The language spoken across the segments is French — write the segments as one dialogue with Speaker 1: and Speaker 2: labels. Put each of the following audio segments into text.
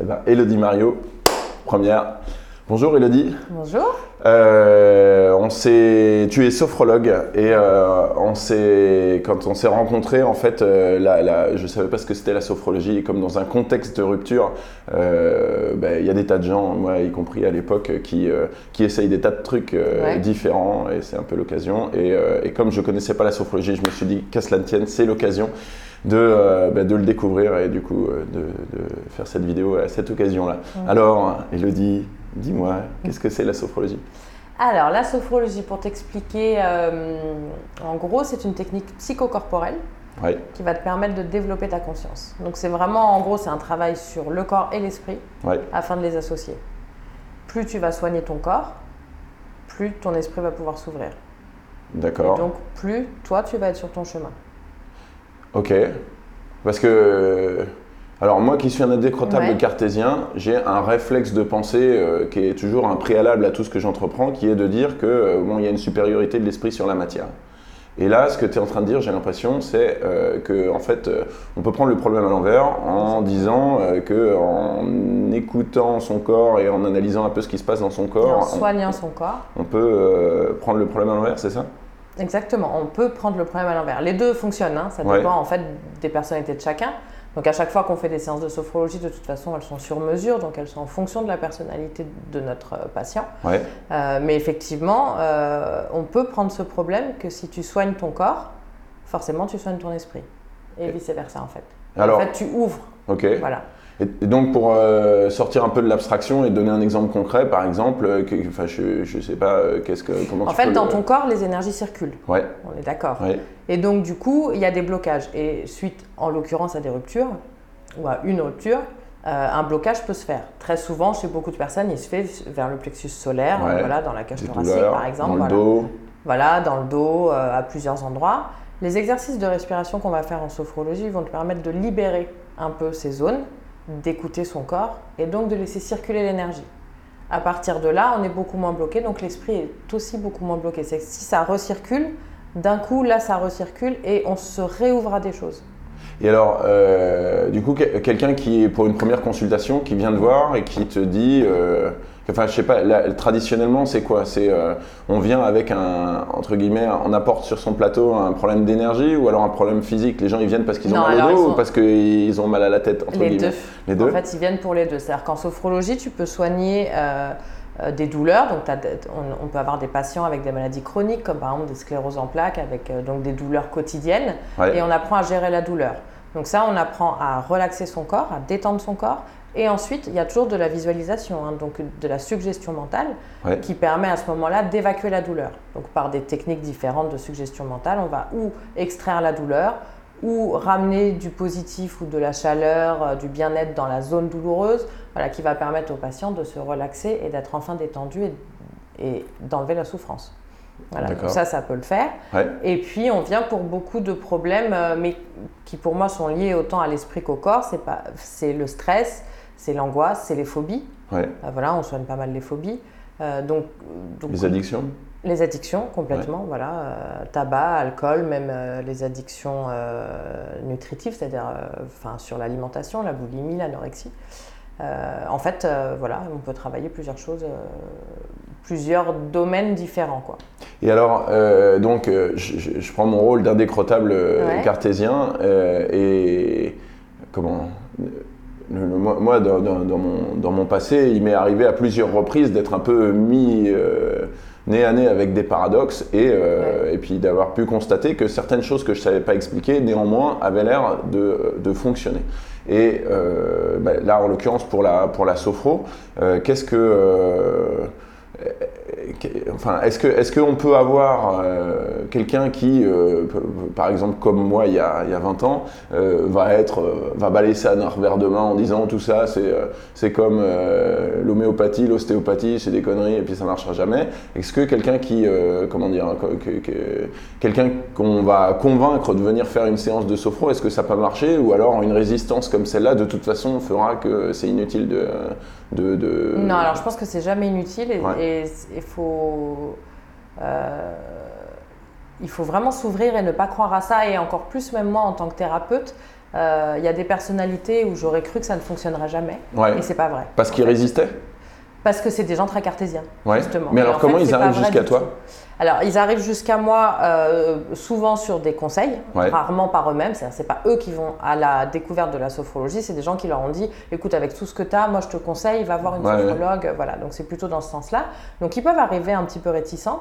Speaker 1: Eh ben, Elodie Mario, première. Bonjour Elodie.
Speaker 2: Bonjour.
Speaker 1: Euh, on s'est, tu es sophrologue et euh, on s'est, quand on s'est rencontrés, en fait, euh, la, la- je savais pas ce que c'était la sophrologie et comme dans un contexte de rupture, euh, ben, il y a des tas de gens, moi y compris à l'époque, qui, qui essayent des tas de trucs
Speaker 2: Ouais.
Speaker 1: différents et c'est un peu l'occasion. Et, et comme je connaissais pas la sophrologie, je me suis dit qu'à cela ne tienne, c'est l'occasion de, euh, ben, de le découvrir et du coup euh, de, de faire cette vidéo à cette occasion-là. Alors, Elodie, dis-moi, qu'est-ce que c'est la sophrologie?
Speaker 2: Alors, la sophrologie, pour t'expliquer, euh, en gros, c'est une technique psychocorporelle qui va te permettre de développer ta conscience. Donc, c'est vraiment, en gros, c'est un travail sur le corps et l'esprit afin de les associer. Plus tu vas soigner ton corps, plus ton esprit va pouvoir s'ouvrir.
Speaker 1: d'accord.
Speaker 2: Donc, plus toi, tu vas être sur ton chemin.
Speaker 1: Ok. Parce que, alors moi qui suis un indécrottable
Speaker 2: Ouais.
Speaker 1: cartésien, j'ai un réflexe de pensée euh, qui est toujours un préalable à tout ce que j'entreprends, qui est de dire que euh, bon, il y a une supériorité de l'esprit sur la matière. Et là, ce que tu es en train de dire, j'ai l'impression, c'est euh, que en fait, euh, on peut prendre le problème à l'envers en disant euh, que en écoutant son corps et en analysant un peu ce qui se passe dans son
Speaker 2: Et en
Speaker 1: corps, on,
Speaker 2: soignant son corps.
Speaker 1: on peut prendre le problème à l'envers, c'est ça?
Speaker 2: Exactement, on peut prendre le problème à l'envers. Les deux fonctionnent, hein, ça
Speaker 1: Ouais.
Speaker 2: dépend en fait des personnalités de chacun. Donc à chaque fois qu'on fait des séances de sophrologie, de toute façon, elles sont sur mesure, donc elles sont en fonction de la personnalité de notre euh, patient.
Speaker 1: Ouais.
Speaker 2: Euh, mais effectivement, euh, on peut prendre ce problème que si tu soignes ton corps, forcément tu soignes ton esprit. Et vice-versa en fait.
Speaker 1: Alors,
Speaker 2: En fait, tu ouvres.
Speaker 1: ok.
Speaker 2: Voilà.
Speaker 1: Et, donc pour euh, sortir un peu de l'abstraction et donner un exemple concret, par exemple, euh, que- enfin je, je sais pas, euh, qu'est-ce que comment
Speaker 2: En
Speaker 1: tu
Speaker 2: fait,
Speaker 1: peux
Speaker 2: dans
Speaker 1: le-
Speaker 2: ton corps, les énergies circulent.
Speaker 1: Ouais,
Speaker 2: On est d'accord.
Speaker 1: ouais,
Speaker 2: Et donc, du coup, il y a des blocages. Et suite, en l'occurrence, à des ruptures, ou à une rupture, euh, un blocage peut se faire. Très souvent, chez beaucoup de personnes, il se fait vers le plexus solaire,
Speaker 1: Ouais.
Speaker 2: voilà, dans la cage
Speaker 1: des
Speaker 2: thoracique,
Speaker 1: douleurs
Speaker 2: par exemple.
Speaker 1: dans le
Speaker 2: voilà.
Speaker 1: dos.
Speaker 2: Voilà, dans le dos, à plusieurs endroits. Les exercices de respiration qu'on va faire en sophrologie vont te permettre de libérer un peu ces zones, d'écouter son corps et donc de laisser circuler l'énergie. À partir de là, on est beaucoup moins bloqué, donc l'esprit est aussi beaucoup moins bloqué. C'est si ça recircule, d'un coup, là, ça recircule et on se réouvre à des choses.
Speaker 1: Et alors, euh, du coup, que- quelqu'un qui est pour une première consultation, qui vient te voir et qui te dit, euh, enfin, je sais pas, là, traditionnellement, c'est quoi? C'est, euh, on vient avec un, entre guillemets, on apporte sur son plateau un problème d'énergie ou alors un problème physique? Les gens, ils viennent parce qu'ils ont
Speaker 2: Non,
Speaker 1: mal au dos
Speaker 2: sont-
Speaker 1: ou parce qu'ils ont mal à la tête, entre
Speaker 2: Les
Speaker 1: guillemets?
Speaker 2: deux.
Speaker 1: Les deux?
Speaker 2: En fait, ils viennent pour les deux. C'est-à-dire qu'en sophrologie, tu peux soigner des douleurs. Donc, on, on peut avoir des patients avec des maladies chroniques, comme par exemple des scléroses en plaques, avec euh, donc des douleurs quotidiennes.
Speaker 1: Ouais.
Speaker 2: Et on apprend à gérer la douleur. Donc ça, on apprend à relaxer son corps, à détendre son corps. Et ensuite, il y a toujours de la visualisation, hein, donc de la suggestion mentale,
Speaker 1: Ouais.
Speaker 2: qui permet à ce moment-là d'évacuer la douleur. Donc par des techniques différentes de suggestion mentale, on va ou extraire la douleur, ou ramener du positif ou de la chaleur, euh, du bien-être dans la zone douloureuse, voilà, qui va permettre au patient de se relaxer et d'être enfin détendu et, et d'enlever la souffrance. Voilà, donc ça, ça peut le faire.
Speaker 1: Ouais.
Speaker 2: Et puis, on vient pour beaucoup de problèmes, euh, mais qui pour moi sont liés autant à l'esprit qu'au corps. C'est pas, c'est le stress, c'est l'angoisse, c'est les phobies.
Speaker 1: Ouais.
Speaker 2: Euh, voilà, on soigne pas mal les phobies. Euh, donc, donc,
Speaker 1: Les addictions.
Speaker 2: Les addictions, complètement, voilà. euh, tabac, alcool, même euh, les addictions euh, nutritives, c'est-à-dire enfin, sur l'alimentation, la boulimie, l'anorexie. En fait, voilà, on peut travailler plusieurs choses, plusieurs domaines différents, quoi.
Speaker 1: Et alors, donc, je, prends mon rôle d'indécrottable
Speaker 2: Ouais.
Speaker 1: cartésien et comment le- le- moi, dans, dans- dans mon, dans mon passé, il m'est arrivé à plusieurs reprises d'être un peu mis nez à nez avec des paradoxes et, euh, et puis d'avoir pu constater que certaines choses que je ne savais pas expliquer, néanmoins, avaient l'air de, de fonctionner. Et euh, bah, là, en l'occurrence, pour la, pour la sophro, euh, qu'est-ce que. Enfin, est-ce que est-ce qu'on peut avoir euh, quelqu'un qui, euh, par exemple comme moi il y a, il y a 20 ans, euh, va être va balayer ça d'un revers de main en disant tout ça c'est c'est comme l'homéopathie, l'ostéopathie, c'est des conneries et puis ça marchera jamais. Est-ce que quelqu'un qui comment dire que- que- que- quelqu'un qu'on va convaincre de venir faire une séance de sophro, est-ce que ça peut marcher? Ou alors une résistance comme celle-là de toute façon fera que c'est inutile de de, de-
Speaker 2: Non, alors je pense que c'est jamais inutile et
Speaker 1: Ouais.
Speaker 2: il faut, euh, il faut vraiment s'ouvrir et ne pas croire à ça. Et encore plus, même moi en tant que thérapeute, euh, il y a des personnalités où j'aurais cru que ça ne fonctionnerait jamais.
Speaker 1: Ouais.
Speaker 2: Et c'est pas vrai.
Speaker 1: Parce qu'ils résistaient?
Speaker 2: Parce que c'est des gens très cartésiens,
Speaker 1: Ouais.
Speaker 2: justement.
Speaker 1: Mais alors,
Speaker 2: en
Speaker 1: comment
Speaker 2: fait,
Speaker 1: ils arrivent jusqu'à toi.
Speaker 2: Alors, ils arrivent jusqu'à moi euh, souvent sur des conseils,
Speaker 1: Ouais.
Speaker 2: rarement par eux-mêmes. C'est-à-dire, c'est pas eux qui vont à la découverte de la sophrologie, c'est des gens qui leur ont dit écoute, avec tout ce que tu as, moi je te conseille, va voir une
Speaker 1: ouais.
Speaker 2: sophrologue. Voilà, donc c'est plutôt dans ce sens-là. Donc, ils peuvent arriver un petit peu réticents.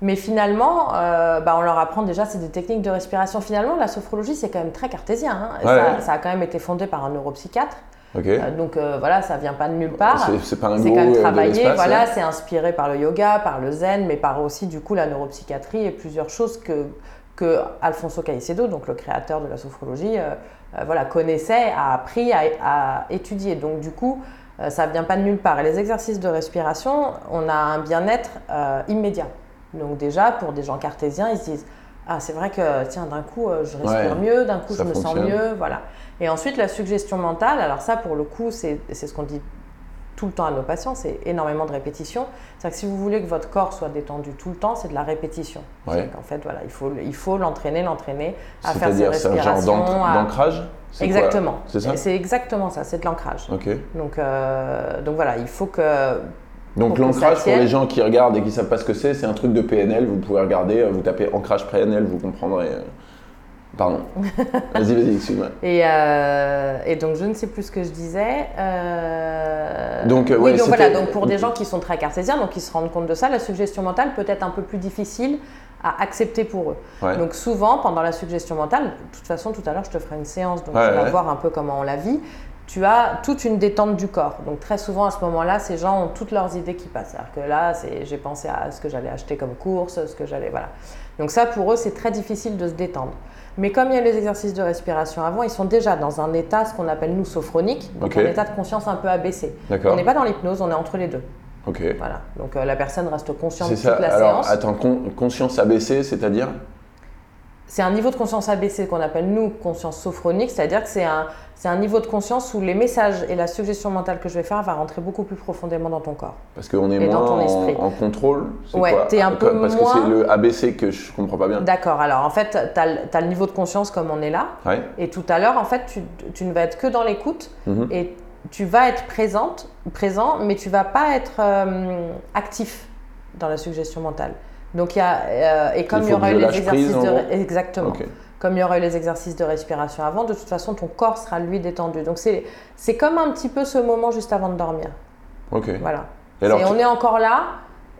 Speaker 2: Mais finalement, euh, bah, on leur apprend déjà, c'est des techniques de respiration. Finalement, la sophrologie, c'est quand même très cartésien. hein.
Speaker 1: Ouais,
Speaker 2: ça,
Speaker 1: ouais.
Speaker 2: ça a quand même été fondé par un neuropsychiatre. Euh, donc euh, voilà, ça vient pas de nulle part.
Speaker 1: C'est- pas un
Speaker 2: C'est quand
Speaker 1: euh,
Speaker 2: même
Speaker 1: de
Speaker 2: travaillé,
Speaker 1: l'espace,
Speaker 2: voilà, c'est inspiré par le yoga, par le zen, mais par aussi du coup la neuropsychiatrie et plusieurs choses que, que Alfonso Caicedo, donc le créateur de la sophrologie, euh, euh, voilà, connaissait, a appris, a, a étudié. Donc du coup, euh, ça vient pas de nulle part. Et les exercices de respiration, on a un bien-être euh, immédiat. Donc déjà, pour des gens cartésiens, ils se disent ah c'est vrai que tiens d'un coup euh, je respire
Speaker 1: Ouais,
Speaker 2: mieux, d'un coup je me
Speaker 1: fonctionne.
Speaker 2: sens mieux, voilà. Et ensuite la suggestion mentale, alors ça pour le coup c'est ce qu'on dit tout le temps à nos patients, c'est énormément de répétition. C'est-à-dire que si vous voulez que votre corps soit détendu tout le temps, c'est de la répétition.
Speaker 1: Ouais.
Speaker 2: En fait, voilà, il faut il faut l'entraîner, l'entraîner à faire ses
Speaker 1: C'est-à-dire, c'est un genre
Speaker 2: respirations. à-
Speaker 1: d'ancrage?
Speaker 2: Exactement.
Speaker 1: C'est ça?
Speaker 2: C'est exactement ça, c'est de l'ancrage. Donc, euh, donc voilà, il faut que
Speaker 1: Donc l'ancrage, pour les gens qui regardent et qui savent pas ce que c'est, c'est un truc de PNL. Vous pouvez regarder, euh, vous tapez ancrage PNL, vous comprendrez. euh. Pardon. Vas-y, vas-y, excuse-moi.
Speaker 2: Et, euh, et donc, je ne sais plus ce que je disais. Euh,
Speaker 1: Donc, euh,
Speaker 2: oui,
Speaker 1: ouais,
Speaker 2: donc voilà, donc pour des gens qui sont très cartésiens, donc qui se rendent compte de ça, la suggestion mentale peut être un peu plus difficile à accepter pour eux.
Speaker 1: Ouais.
Speaker 2: Donc souvent, pendant la suggestion mentale, de toute façon, tout à l'heure, je te ferai une séance, donc
Speaker 1: Ouais,
Speaker 2: tu vas voir un peu comment on la vit. Tu as toute une détente du corps. Donc très souvent, à ce moment-là, ces gens ont toutes leurs idées qui passent. C'est-à-dire que là, j'ai pensé à ce que j'allais acheter comme course, ce que j'allais... Voilà. Donc ça, pour eux, c'est très difficile de se détendre. Mais comme il y a les exercices de respiration avant, ils sont déjà dans un état, ce qu'on appelle nous, sophronique, donc un état de conscience un peu abaissé. On n'est pas dans l'hypnose, on est entre les deux.
Speaker 1: Ok.
Speaker 2: Voilà. Donc euh, la personne reste consciente toute
Speaker 1: ça.
Speaker 2: la
Speaker 1: Alors,
Speaker 2: séance.
Speaker 1: attends, con- conscience abaissée, c'est-à-dire?
Speaker 2: C'est un niveau de conscience abaissé qu'on appelle nous conscience sophronique, c'est-à-dire que c'est un, c'est un niveau de conscience où les messages et la suggestion mentale que je vais faire va rentrer beaucoup plus profondément dans ton corps.
Speaker 1: Parce qu'on est
Speaker 2: Et dans
Speaker 1: moins
Speaker 2: ton esprit.
Speaker 1: en, en contrôle c'est
Speaker 2: Ouais, t'es un peu
Speaker 1: Parce
Speaker 2: moins-
Speaker 1: que c'est le ABC que je comprends pas bien.
Speaker 2: D'accord, alors en fait, tu as, le niveau de conscience comme on est là,
Speaker 1: Ouais.
Speaker 2: et tout à l'heure, en fait, tu, tu ne vas être que dans l'écoute,
Speaker 1: Mhm.
Speaker 2: et tu vas être présente, présent, mais tu vas pas être euh, actif dans la suggestion mentale. Donc il y a, euh, et comme
Speaker 1: Il
Speaker 2: y aura eu les
Speaker 1: prise,
Speaker 2: exercices de... Exactement. Comme il y aura eu les exercices de respiration avant, de toute façon, ton corps sera lui détendu. Donc c'est c'est comme un petit peu ce moment juste avant de dormir.
Speaker 1: Ok.
Speaker 2: Voilà.
Speaker 1: Et alors,
Speaker 2: on est encore là,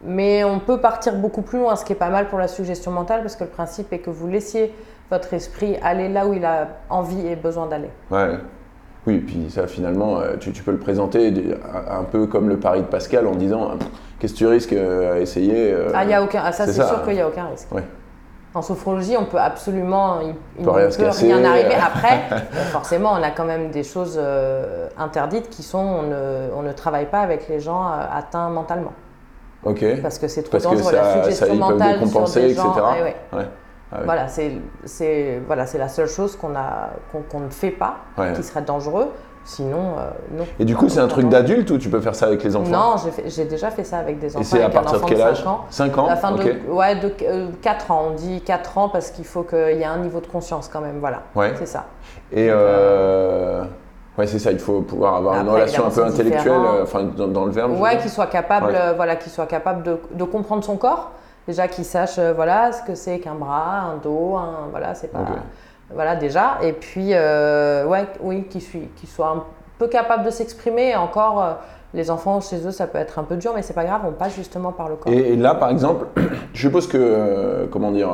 Speaker 2: mais on peut partir beaucoup plus loin, ce qui est pas mal pour la suggestion mentale, parce que le principe est que vous laissiez votre esprit aller là où il a envie et besoin d'aller.
Speaker 1: Ouais. Oui, puis ça, finalement, euh, tu, tu peux le présenter un peu comme le pari de Pascal en disant Qu'est-ce que tu risques euh, à essayer euh,
Speaker 2: Ah, il y a aucun, ah, ça
Speaker 1: c'est ça.
Speaker 2: sûr qu'il n'y a aucun risque. En sophrologie, on peut absolument, il, il
Speaker 1: peut
Speaker 2: ne
Speaker 1: rien
Speaker 2: peut
Speaker 1: casser.
Speaker 2: rien arriver. Après, euh, forcément, on a quand même des choses euh, interdites qui sont, on ne, on ne travaille pas avec les gens euh, atteints mentalement.
Speaker 1: Ok.
Speaker 2: Parce que c'est trop
Speaker 1: Parce que
Speaker 2: dangereux,
Speaker 1: ça-
Speaker 2: la
Speaker 1: ça,
Speaker 2: suggestion
Speaker 1: peuvent
Speaker 2: mentale sur
Speaker 1: décompenser,
Speaker 2: des
Speaker 1: etc.
Speaker 2: gens. ouais, ouais.
Speaker 1: Ouais. Ah oui.
Speaker 2: Voilà, c'est c'est- voilà, c'est la seule chose qu'on a qu'on qu'on ne fait pas,
Speaker 1: Ouais.
Speaker 2: qui serait dangereux. Sinon, euh, non.
Speaker 1: Et du coup, c'est un truc d'adulte ou tu peux faire ça avec les enfants?
Speaker 2: Non, j'ai déjà fait ça avec des enfants.
Speaker 1: Et c'est à partir de quel âge?
Speaker 2: 5 ans.
Speaker 1: 5 ans
Speaker 2: La fin
Speaker 1: Ok.
Speaker 2: de, ouais, de euh, 4 ans. On dit 4 ans parce qu'il faut qu'il y ait un niveau de conscience quand même. Voilà,
Speaker 1: Ouais.
Speaker 2: c'est ça.
Speaker 1: Et euh, ouais, c'est ça, il faut pouvoir avoir une relation un peu intellectuelle, euh, enfin dans, dans le verbe.
Speaker 2: Ouais, qu'il soit capable,
Speaker 1: Ouais.
Speaker 2: euh, voilà, qu'il soit capable de, de comprendre son corps. Déjà qu'il sache, euh, voilà, ce que c'est qu'un bras, un dos, un, voilà, c'est pas,
Speaker 1: Ok.
Speaker 2: Voilà déjà. Et puis, euh, ouais, oui, qu'il soit, qu'il soit un peu capable de s'exprimer. Encore, euh, les enfants chez eux, ça peut être un peu dur, mais c'est pas grave, on passe justement par le corps.
Speaker 1: Et, là, par exemple, je suppose que, euh, comment dire,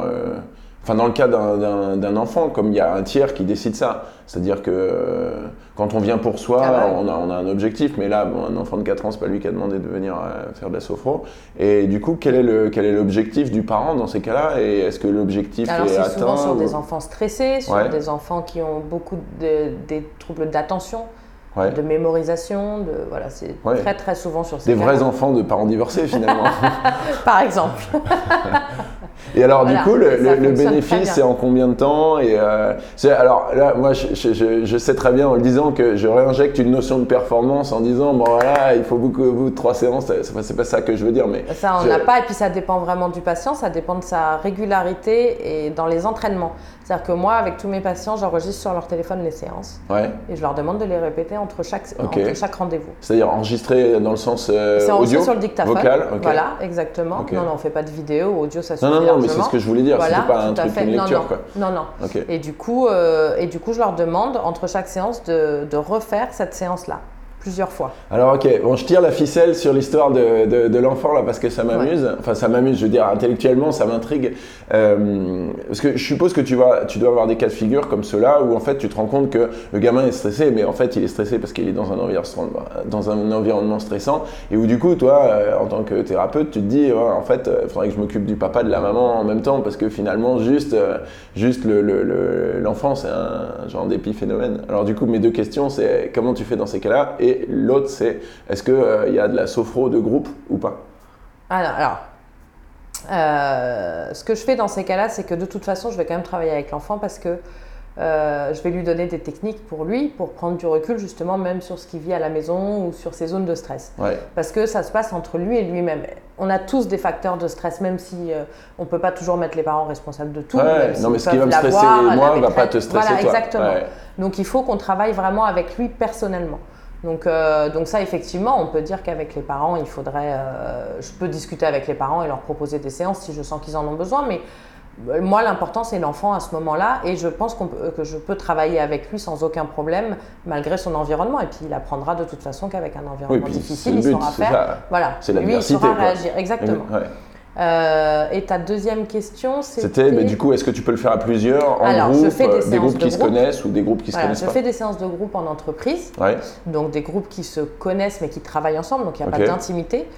Speaker 1: enfin dans le cas d'un- enfant, comme il y a un tiers qui décide ça, c'est-à-dire que euh, quand on vient pour soi,
Speaker 2: Ah
Speaker 1: on, a, on a un objectif, mais là, bon, un enfant de 4 ans, c'est pas lui qui a demandé de venir euh, faire de la sophro. Et du coup, quel est est l'objectif du parent dans ces cas-là? Et est-ce que l'objectif est
Speaker 2: c'est
Speaker 1: atteint
Speaker 2: souvent sur
Speaker 1: ou-
Speaker 2: des enfants stressés, sur
Speaker 1: Ouais.
Speaker 2: des enfants qui ont beaucoup de, des troubles d'attention,
Speaker 1: Ouais.
Speaker 2: de mémorisation, de voilà, c'est
Speaker 1: Ouais.
Speaker 2: très très souvent sur ces
Speaker 1: Des vrais enfants de parents divorcés finalement.
Speaker 2: Par exemple.
Speaker 1: Et alors,
Speaker 2: Voilà,
Speaker 1: du coup, le, bénéfice, c'est en combien de temps et euh, Alors là, moi, je, je- je- je sais très bien en le disant que je réinjecte une notion de performance en disant, bon voilà, il faut beaucoup, de trois séances, c'est pas ça que je veux dire, mais
Speaker 2: Ça, on
Speaker 1: Je-
Speaker 2: n'a pas, et puis ça dépend vraiment du patient, ça dépend de sa régularité et dans les entraînements. C'est-à-dire que moi, avec tous mes patients, j'enregistre sur leur téléphone les séances
Speaker 1: ouais.
Speaker 2: et je leur demande de les répéter entre chaque, entre chaque rendez-vous.
Speaker 1: C'est-à-dire enregistré dans le sens euh,
Speaker 2: C'est enregistré
Speaker 1: audio,
Speaker 2: sur le dictaphone.
Speaker 1: vocal, ok.
Speaker 2: Voilà, exactement.
Speaker 1: Ok.
Speaker 2: Non, non, on fait pas de vidéo, audio, ça suffit
Speaker 1: Non, non, non, mais c'est ce que je voulais dire.
Speaker 2: Voilà,
Speaker 1: pas un truc, une lecture,
Speaker 2: non.
Speaker 1: quoi.
Speaker 2: Non, non. Et du coup, euh, et du coup, je leur demande entre chaque séance de, de refaire cette séance-là plusieurs fois.
Speaker 1: Alors ok, bon je tire la ficelle sur l'histoire de, de- de l'enfant là parce que ça m'amuse, enfin ça m'amuse, je veux dire intellectuellement ça m'intrigue, Euh, parce que je suppose que tu, vas, tu dois avoir des cas de figure comme ceux-là où en fait tu te rends compte que le gamin est stressé, mais en fait il est stressé parce qu'il est dans un, environnement, dans un environnement stressant et où du coup toi euh, en tant que thérapeute tu te dis ouais, en fait il faudrait que je m'occupe du papa, de la maman en même temps parce que finalement juste, euh, juste le- le- le- l'enfant c'est un genre d'épiphénomène. Alors du coup mes deux questions c'est comment tu fais dans ces cas-là et l'autre c'est est-ce qu'il y a de la sophro de groupe ou pas?
Speaker 2: Alors, alors, euh, ce que je fais dans ces cas-là, c'est que de toute façon, je vais quand même travailler avec l'enfant parce que euh, je vais lui donner des techniques pour lui, pour prendre du recul justement même sur ce qu'il vit à la maison ou sur ses zones de stress.
Speaker 1: Ouais.
Speaker 2: Parce que ça se passe entre lui et lui-même. On a tous des facteurs de stress, même si euh, on ne peut pas toujours mettre les parents responsables de tout.
Speaker 1: Ouais,
Speaker 2: même
Speaker 1: non, mais ce qui va me stresser moi va
Speaker 2: maîtresse.
Speaker 1: pas te stresser
Speaker 2: Voilà,
Speaker 1: toi.
Speaker 2: exactement.
Speaker 1: Ouais.
Speaker 2: Donc il faut qu'on travaille vraiment avec lui personnellement. Donc, euh, donc ça, effectivement, on peut dire qu'avec les parents, il faudrait... euh, je peux discuter avec les parents et leur proposer des séances si je sens qu'ils en ont besoin, mais euh, moi, l'important, c'est l'enfant à ce moment-là, et je pense peut- que je peux travailler avec lui sans aucun problème, malgré son environnement, et puis il apprendra de toute façon qu'avec un environnement difficile, il saura faire.
Speaker 1: ça.
Speaker 2: Voilà,
Speaker 1: C'est
Speaker 2: lui, il saura réagir, exactement.
Speaker 1: Ouais.
Speaker 2: Euh, et ta deuxième question, c'était...
Speaker 1: C'était, mais du coup, est-ce que tu peux le faire à plusieurs, en
Speaker 2: Alors, je
Speaker 1: groupe,
Speaker 2: fais des
Speaker 1: euh, groupes
Speaker 2: de
Speaker 1: qui se
Speaker 2: groupe.
Speaker 1: connaissent ou des groupes qui se connaissent
Speaker 2: je
Speaker 1: pas
Speaker 2: fais des séances de groupe en entreprise.
Speaker 1: Ouais.
Speaker 2: donc des groupes qui se connaissent mais qui travaillent ensemble, donc il n'y a pas d'intimité.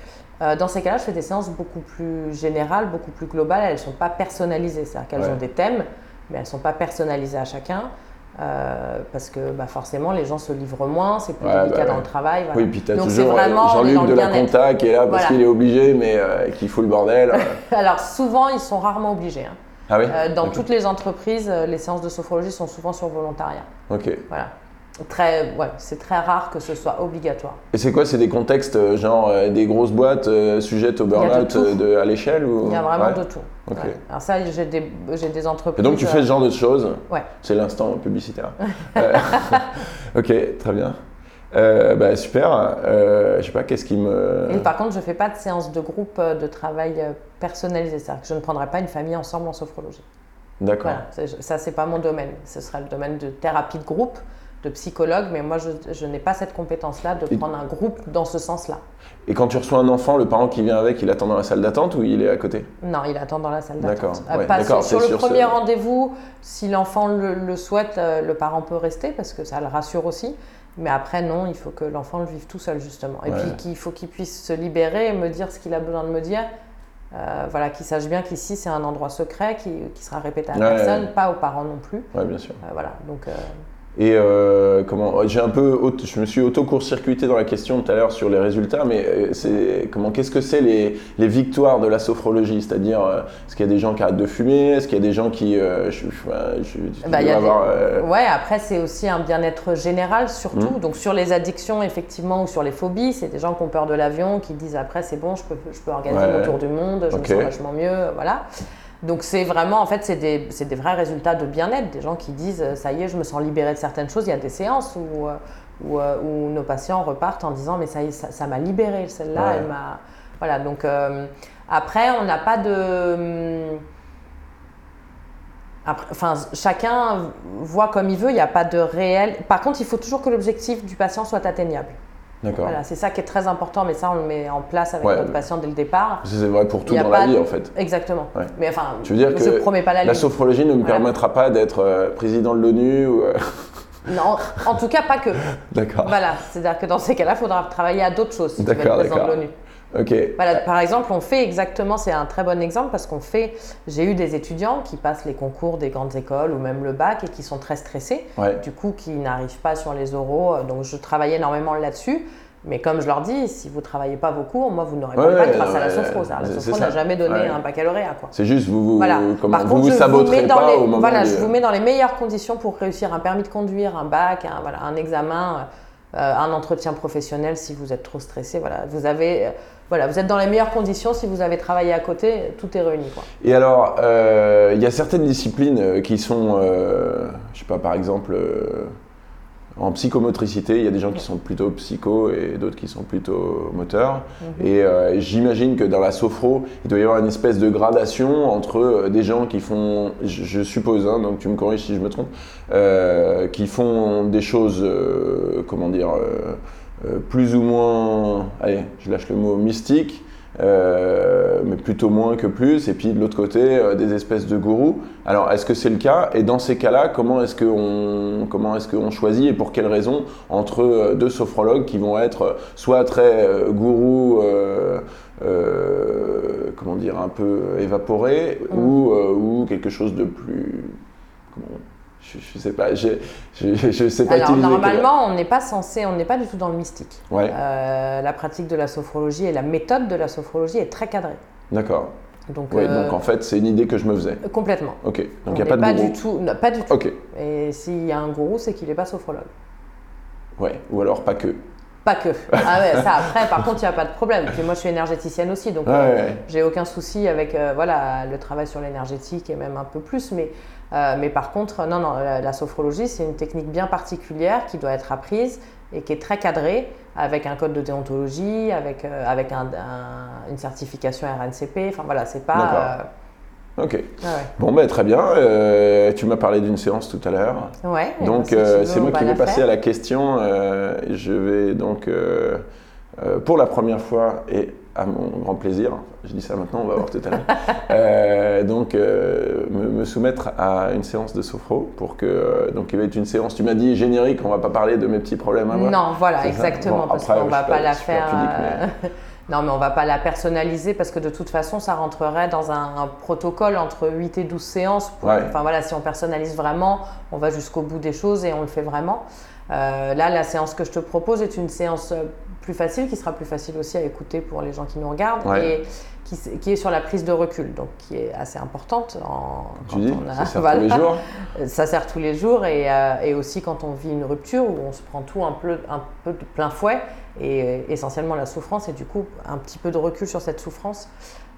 Speaker 2: Euh, dans ces cas-là, je fais des séances beaucoup plus générales, beaucoup plus globales. Elles ne sont pas personnalisées, c'est-à-dire qu'elles
Speaker 1: Ouais.
Speaker 2: ont des thèmes, mais elles ne sont pas personnalisées à chacun. Euh, parce que bah, forcément, les gens se livrent moins, c'est plus
Speaker 1: Ouais,
Speaker 2: délicat
Speaker 1: bah
Speaker 2: dans le travail. voilà.
Speaker 1: Oui, puis tu as
Speaker 2: Donc,
Speaker 1: toujours euh, Jean-Luc de la compta qui est là parce
Speaker 2: Voilà.
Speaker 1: qu'il est obligé, mais euh, qui fout le bordel.
Speaker 2: Alors souvent, ils sont rarement obligés. hein.
Speaker 1: ah oui
Speaker 2: Euh, dans toutes les entreprises, euh, les séances de sophrologie sont souvent sur volontariat.
Speaker 1: Ok.
Speaker 2: Voilà. Très, ouais, c'est très rare que ce soit obligatoire.
Speaker 1: Et c'est quoi C'est des contextes euh, genre euh, des grosses boîtes euh, sujettes au burn-out à l'échelle ou...
Speaker 2: Il y a vraiment
Speaker 1: Ouais.
Speaker 2: de tout. Ouais. Alors ça, j'ai des, j'ai des entreprises.
Speaker 1: Et donc tu fais ce genre de choses?
Speaker 2: Ouais.
Speaker 1: C'est l'instant publicitaire. Euh, ok, très bien. Euh, bah, super. Euh, je sais pas, qu'est-ce qui me.
Speaker 2: Et par contre, je ne fais pas de séance de groupe de travail euh, personnalisé. C'est-à-dire que je ne prendrai pas une famille ensemble en sophrologie.
Speaker 1: D'accord.
Speaker 2: Voilà, ça, c'est pas mon domaine. Ce sera le domaine de thérapie de groupe, de psychologue, mais moi, je, je n'ai pas cette compétence-là de prendre un groupe dans ce sens-là.
Speaker 1: Et quand tu reçois un enfant, le parent qui vient avec, il attend dans la salle d'attente ou il est à côté?
Speaker 2: Non, il attend dans la salle d'attente. Euh,
Speaker 1: ouais, d'accord,
Speaker 2: sur, sur le premier
Speaker 1: ce-
Speaker 2: rendez-vous, si l'enfant le, le souhaite, euh, le parent peut rester parce que ça le rassure aussi. Mais après, non, il faut que l'enfant le vive tout seul, justement. Et
Speaker 1: Ouais.
Speaker 2: puis qu'il faut qu'il puisse se libérer et me dire ce qu'il a besoin de me dire. Euh, voilà, qu'il sache bien qu'ici, c'est un endroit secret qui, qui sera répété à
Speaker 1: Ouais,
Speaker 2: personne,
Speaker 1: ouais.
Speaker 2: pas aux parents non plus.
Speaker 1: Ouais, bien sûr.
Speaker 2: Euh, voilà, donc... euh,
Speaker 1: Et euh, comment J'ai un peu, auto- je me suis auto-court-circuité dans la question tout à l'heure sur les résultats, mais euh, c'est comment Qu'est-ce que c'est les, les victoires de la sophrologie? C'est-à-dire, euh, est-ce qu'il y a des gens qui arrêtent de fumer? Est-ce qu'il y a des gens qui, euh, je, je- je- tu
Speaker 2: Bah,
Speaker 1: dois
Speaker 2: il y a des-
Speaker 1: avoir, euh,
Speaker 2: Ouais, après, c'est aussi un bien-être général, surtout.
Speaker 1: Mhm.
Speaker 2: Donc, sur les addictions, effectivement, ou sur les phobies, c'est des gens qui ont peur de l'avion, qui disent après, c'est bon, je peux, je peux organiser
Speaker 1: Ouais.
Speaker 2: mon tour du monde, je
Speaker 1: Ok.
Speaker 2: me sens vachement mieux, voilà. Donc, c'est vraiment, en fait, c'est des, des vrais résultats de bien-être. Des gens qui disent, euh, ça y est, je me sens libéré de certaines choses. Il y a des séances où, euh, où, euh, où nos patients repartent en disant, mais ça y est, ça m'a libéré, celle-là,
Speaker 1: Ouais.
Speaker 2: elle m'a. Voilà, donc euh, après, on n'a pas de. Après, enfin, chacun voit comme il veut, il n'y a pas de réel. Par contre, il faut toujours que l'objectif du patient soit atteignable.
Speaker 1: D'accord.
Speaker 2: Voilà, c'est ça qui est très important, mais ça, on le met en place avec
Speaker 1: Ouais.
Speaker 2: notre patient dès le départ.
Speaker 1: C'est vrai pour tout dans la vie
Speaker 2: de-
Speaker 1: en fait.
Speaker 2: Exactement.
Speaker 1: Ouais.
Speaker 2: Mais enfin,
Speaker 1: Tu veux dire
Speaker 2: je promets pas la
Speaker 1: La sophrologie ne me
Speaker 2: Voilà.
Speaker 1: permettra pas d'être euh, président de l'ONU ou... euh,
Speaker 2: Non, en tout cas, pas que.
Speaker 1: D'accord.
Speaker 2: Voilà, c'est-à-dire que dans ces cas-là, il faudra travailler à d'autres choses si tu veux être président de l'ONU. Voilà, par exemple, on fait exactement, c'est un très bon exemple parce qu'on fait, j'ai eu des étudiants qui passent les concours des grandes écoles ou même le bac et qui sont très stressés,
Speaker 1: Ouais.
Speaker 2: du coup qui n'arrivent pas sur les oraux, euh, donc je travaille énormément là-dessus. Mais comme je leur dis, si vous ne travaillez pas vos cours, moi, vous n'aurez
Speaker 1: Ouais,
Speaker 2: pas le bac grâce à la sophro. ça. La sophro n'a jamais donné
Speaker 1: Ouais.
Speaker 2: un baccalauréat.
Speaker 1: C'est juste, vous vous,
Speaker 2: Voilà.
Speaker 1: comment,
Speaker 2: Par
Speaker 1: vous,
Speaker 2: contre,
Speaker 1: vous saboterez pas
Speaker 2: les,
Speaker 1: au moment
Speaker 2: voilà,
Speaker 1: du-
Speaker 2: je vous mets dans les meilleures conditions pour réussir un permis de conduire, un bac, un, voilà, un examen, euh, un entretien professionnel si vous êtes trop stressé. Voilà, vous avez, euh, voilà, vous êtes dans les meilleures conditions si vous avez travaillé à côté, tout est réuni. Quoi.
Speaker 1: Et alors, euh, il y a certaines disciplines euh, qui sont, euh, je sais pas, par exemple, euh, en psychomotricité, il y a des gens qui sont plutôt psycho et d'autres qui sont plutôt moteurs.
Speaker 2: Mhm.
Speaker 1: Et j'imagine que dans la sophro, il doit y avoir une espèce de gradation entre des gens qui font, je, je suppose, hein, donc tu me corriges si je me trompe, qui font des choses, comment dire, plus ou moins, allez, je lâche le mot mystique, euh, mais plutôt moins que plus, et puis de l'autre côté, euh, des espèces de gourous. Alors, est-ce que c'est le cas? Et dans ces cas-là, comment est-ce qu'on comment est-ce qu'on choisit et pour quelles raisons entre euh, deux sophrologues qui vont être euh, soit très euh, gourous, euh, euh, comment dire, un peu évaporés, ou, euh, ou quelque chose de plus... comment- je, je sais pas, je, je, je sais pas
Speaker 2: Alors normalement, on n'est pas censé, on n'est pas du tout dans le mystique.
Speaker 1: Ouais,
Speaker 2: Euh, la pratique de la sophrologie et la méthode de la sophrologie est très cadrée.
Speaker 1: d'accord.
Speaker 2: Donc,
Speaker 1: Oui,
Speaker 2: euh,
Speaker 1: donc en fait, c'est une idée que je me faisais.
Speaker 2: complètement.
Speaker 1: Ok, donc
Speaker 2: On
Speaker 1: il n'y a pas de gourou.
Speaker 2: du tout, non, pas du tout.
Speaker 1: Ok,
Speaker 2: Et s'il y a un gourou, c'est qu'il n'est pas sophrologue.
Speaker 1: ouais, ou alors pas que.
Speaker 2: Pas que. Ah ouais, ça après, par contre, il n'y a pas de problème. Puis moi, je suis énergéticienne aussi, donc
Speaker 1: Ouais,
Speaker 2: euh,
Speaker 1: ouais.
Speaker 2: j'ai aucun souci avec euh, voilà, le travail sur l'énergétique et même un peu plus. Mais, euh, mais par contre, non, non, la, la sophrologie, c'est une technique bien particulière qui doit être apprise et qui est très cadrée avec un code de déontologie, avec, euh, avec un- un- une certification RNCP. Enfin voilà, c'est pas.
Speaker 1: D'accord. Ok.
Speaker 2: euh, ouais,
Speaker 1: Bon, ben très bien. Euh, tu m'as parlé d'une séance tout à l'heure.
Speaker 2: ouais.
Speaker 1: Donc,
Speaker 2: si
Speaker 1: euh, c'est moi qui vais passer
Speaker 2: faire.
Speaker 1: à la question. Euh, je vais donc, euh, euh, pour la première fois et à mon grand plaisir, je dis ça maintenant, on va voir tout à l'heure, euh, donc euh, me, me soumettre à une séance de sophro pour que. euh, donc, il va être une séance, tu m'as dit générique, on va pas parler de mes petits problèmes à moi.
Speaker 2: Non, voilà, exactement,
Speaker 1: Bon,
Speaker 2: parce qu'on
Speaker 1: je
Speaker 2: va pas
Speaker 1: pas
Speaker 2: la faire.
Speaker 1: pudique,
Speaker 2: non, mais on va pas la personnaliser parce que de toute façon, ça rentrerait dans un, un protocole entre 8 et 12 séances. pour-
Speaker 1: Ouais.
Speaker 2: Enfin voilà, si on personnalise vraiment, on va jusqu'au bout des choses et on le fait vraiment. Euh, là, la séance que je te propose est une séance plus facile, qui sera plus facile aussi à écouter pour les gens qui nous regardent
Speaker 1: Ouais.
Speaker 2: et qui, est sur la prise de recul, donc qui est assez importante. En,
Speaker 1: dis,
Speaker 2: on a-
Speaker 1: ça sert
Speaker 2: voilà.
Speaker 1: tous les jours.
Speaker 2: Ça sert tous les jours et, euh, et aussi quand on vit une rupture où on se prend tout un peu, un peu de plein fouet et essentiellement la souffrance et du coup un petit peu de recul sur cette souffrance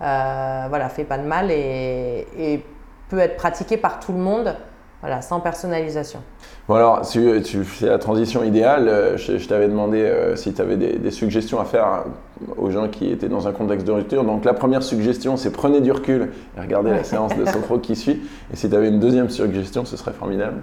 Speaker 2: euh, voilà, fait pas de mal et, et peut être pratiqué par tout le monde voilà, sans personnalisation.
Speaker 1: Bon alors, tu, tu fais la transition idéale. Euh, Je, je t'avais demandé euh, si tu avais des, des suggestions à faire euh, aux gens qui étaient dans un contexte de rupture. Donc la première suggestion, c'est prenez du recul et regardez la séance de sophro qui suit. Et si tu avais une deuxième suggestion, ce serait formidable.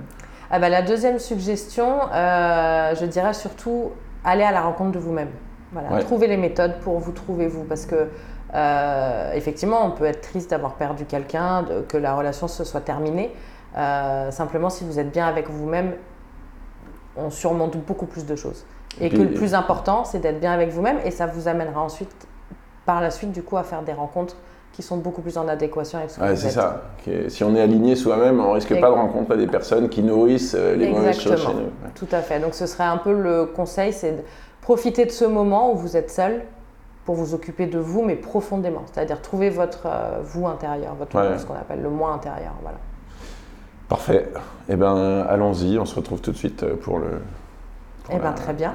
Speaker 2: Ah bah, la deuxième suggestion, euh, je dirais surtout aller à la rencontre de vous-même. Voilà,
Speaker 1: Ouais.
Speaker 2: Trouvez les méthodes pour vous trouver vous. Parce que, euh, effectivement, on peut être triste d'avoir perdu quelqu'un, que la relation se soit terminée. Euh, simplement, si vous êtes bien avec vous-même, on surmonte beaucoup plus de choses. Et,
Speaker 1: Et
Speaker 2: que le plus important, c'est d'être bien avec vous-même et ça vous amènera ensuite, par la suite, du coup, à faire des rencontres qui sont beaucoup plus en adéquation avec ce que
Speaker 1: Ouais, c'est ça. Si on est aligné soi-même, on risque pas de rencontrer des personnes qui nourrissent euh, les mauvaises choses chez
Speaker 2: Exactement.
Speaker 1: nous. Ouais.
Speaker 2: Tout à fait. Donc ce serait un peu le conseil, c'est de profiter de ce moment où vous êtes seul pour vous occuper de vous, mais profondément. C'est-à-dire trouver votre euh, vous intérieur, votre
Speaker 1: Ouais.
Speaker 2: ce qu'on appelle le moi intérieur. Voilà.
Speaker 1: Parfait. Eh ben, allons-y. On se retrouve tout de suite euh, pour le. pour
Speaker 2: Eh
Speaker 1: la-
Speaker 2: très bien.